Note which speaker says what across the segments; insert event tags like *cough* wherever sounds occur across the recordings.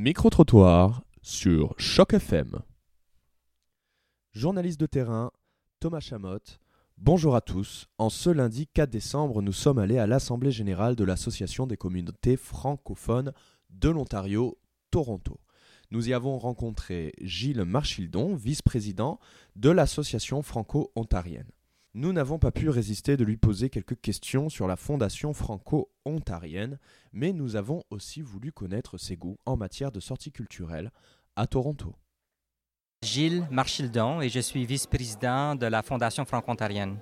Speaker 1: Micro-trottoir sur Choc FM. Journaliste de terrain, Thomas Chamotte. Bonjour à tous. En ce lundi 4 décembre, nous sommes allés à l'Assemblée générale de l'Association des communautés francophones de l'Ontario, Toronto. Nous y avons rencontré Gilles Marchildon, vice-président de l'Association franco-ontarienne. Nous n'avons pas pu résister de lui poser quelques questions sur la fondation franco-ontarienne, mais nous avons aussi voulu connaître ses goûts en matière de sorties culturelles à Toronto.
Speaker 2: Gilles Marchildon et je suis vice-président de la Fondation franco-ontarienne.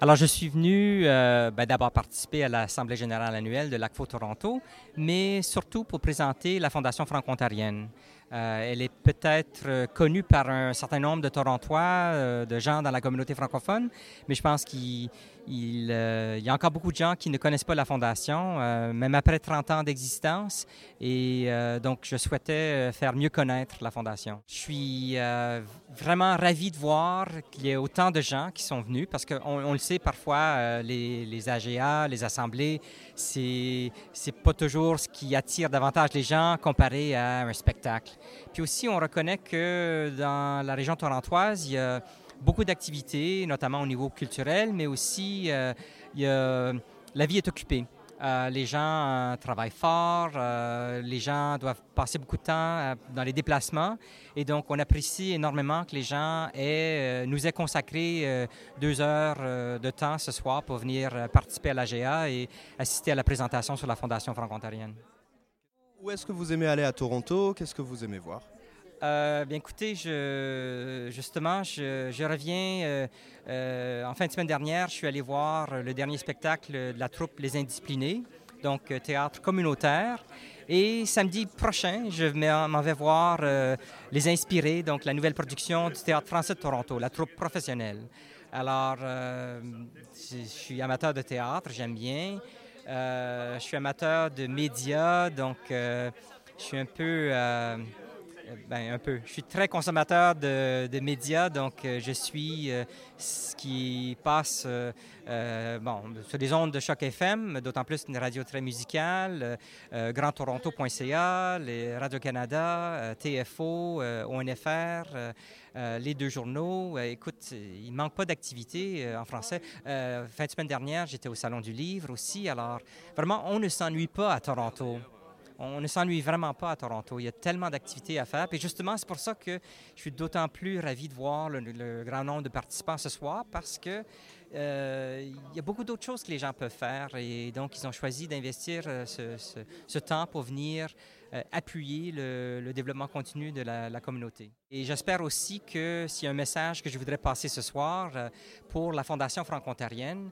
Speaker 2: Alors, je suis venu euh, ben, d'abord participer à l'Assemblée générale annuelle de l'ACFO Toronto, mais surtout pour présenter la Fondation franco-ontarienne. Euh, elle est peut-être euh, connue par un certain nombre de Torontois, euh, de gens dans la communauté francophone, mais je pense qu'il il, y a encore beaucoup de gens qui ne connaissent pas la Fondation, même après 30 ans d'existence. Et donc, je souhaitais faire mieux connaître la Fondation. Je suis vraiment ravi de voir qu'il y ait autant de gens qui sont venus, parce qu'on on le sait parfois, les, AGA, les assemblées, c'est pas toujours ce qui attire davantage les gens comparé à un spectacle. Puis aussi, on reconnaît que dans la région torontoise, il y a beaucoup d'activités, notamment au niveau culturel, mais aussi euh, la vie est occupée. Euh, les gens euh, travaillent fort, les gens doivent passer beaucoup de temps dans les déplacements et donc on apprécie énormément que les gens nous aient consacré deux heures de temps ce soir pour venir participer à l'AGA et assister à la présentation sur la Fondation franco-ontarienne.
Speaker 1: Où est-ce que vous aimez aller à Toronto? Qu'est-ce que vous aimez voir?
Speaker 2: Euh, bien écoutez, justement, je, reviens. Euh, euh, en fin de semaine dernière, je suis allé voir le dernier spectacle de la troupe Les Indisciplinés, donc théâtre communautaire. Et samedi prochain, je m'en vais voir Les Inspirés, donc la nouvelle production du théâtre français de Toronto, la troupe professionnelle. Alors, je suis amateur de théâtre, j'aime bien. Je suis amateur de médias, donc je suis un peu euh, ben, un peu. Je suis très consommateur de, médias, donc euh, je suis euh, ce qui passe bon, sur les ondes de Choc FM, d'autant plus une radio très musicale, grandtoronto.ca, Radio-Canada, TFO, ONFR, les deux journaux. écoute, il ne manque pas d'activité en français. fin de semaine dernière, j'étais au Salon du Livre aussi, alors vraiment, on ne s'ennuie pas à Toronto on ne s'ennuie vraiment pas à Toronto. Il y a tellement d'activités à faire. Et justement, c'est pour ça que je suis d'autant plus ravi de voir le, grand nombre de participants ce soir parce que euh, il y a beaucoup d'autres choses que les gens peuvent faire. Et donc, ils ont choisi d'investir euh, ce, temps pour venir euh, appuyer le, développement continu de la, communauté. Et j'espère aussi que s'il y a un message que je voudrais passer ce soir pour la Fondation franco-ontarienne,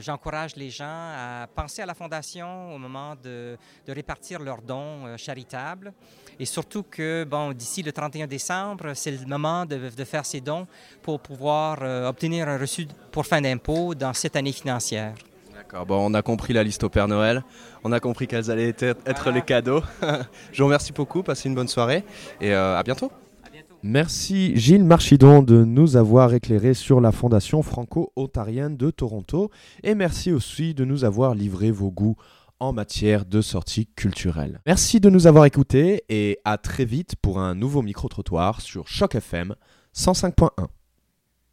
Speaker 2: j'encourage les gens à penser à la Fondation au moment de, répartir leurs dons charitables. Et surtout que, bon, d'ici le 31 décembre, c'est le moment de, de, faire ces dons pour pouvoir obtenir un reçu pour fin d'impôt dans cette année financière.
Speaker 1: D'accord, bon, on a compris la liste au Père Noël, on a compris quels allaient être, les cadeaux. *laughs* Je vous remercie beaucoup, passez une bonne soirée et euh, à bientôt. Merci Gilles Marchidon de nous avoir éclairé sur la Fondation franco-ontarienne de Toronto et merci aussi de nous avoir livré vos goûts en matière de sorties culturelles. Merci de nous avoir écoutés et à très vite pour un nouveau micro-trottoir sur Choc FM 105.1.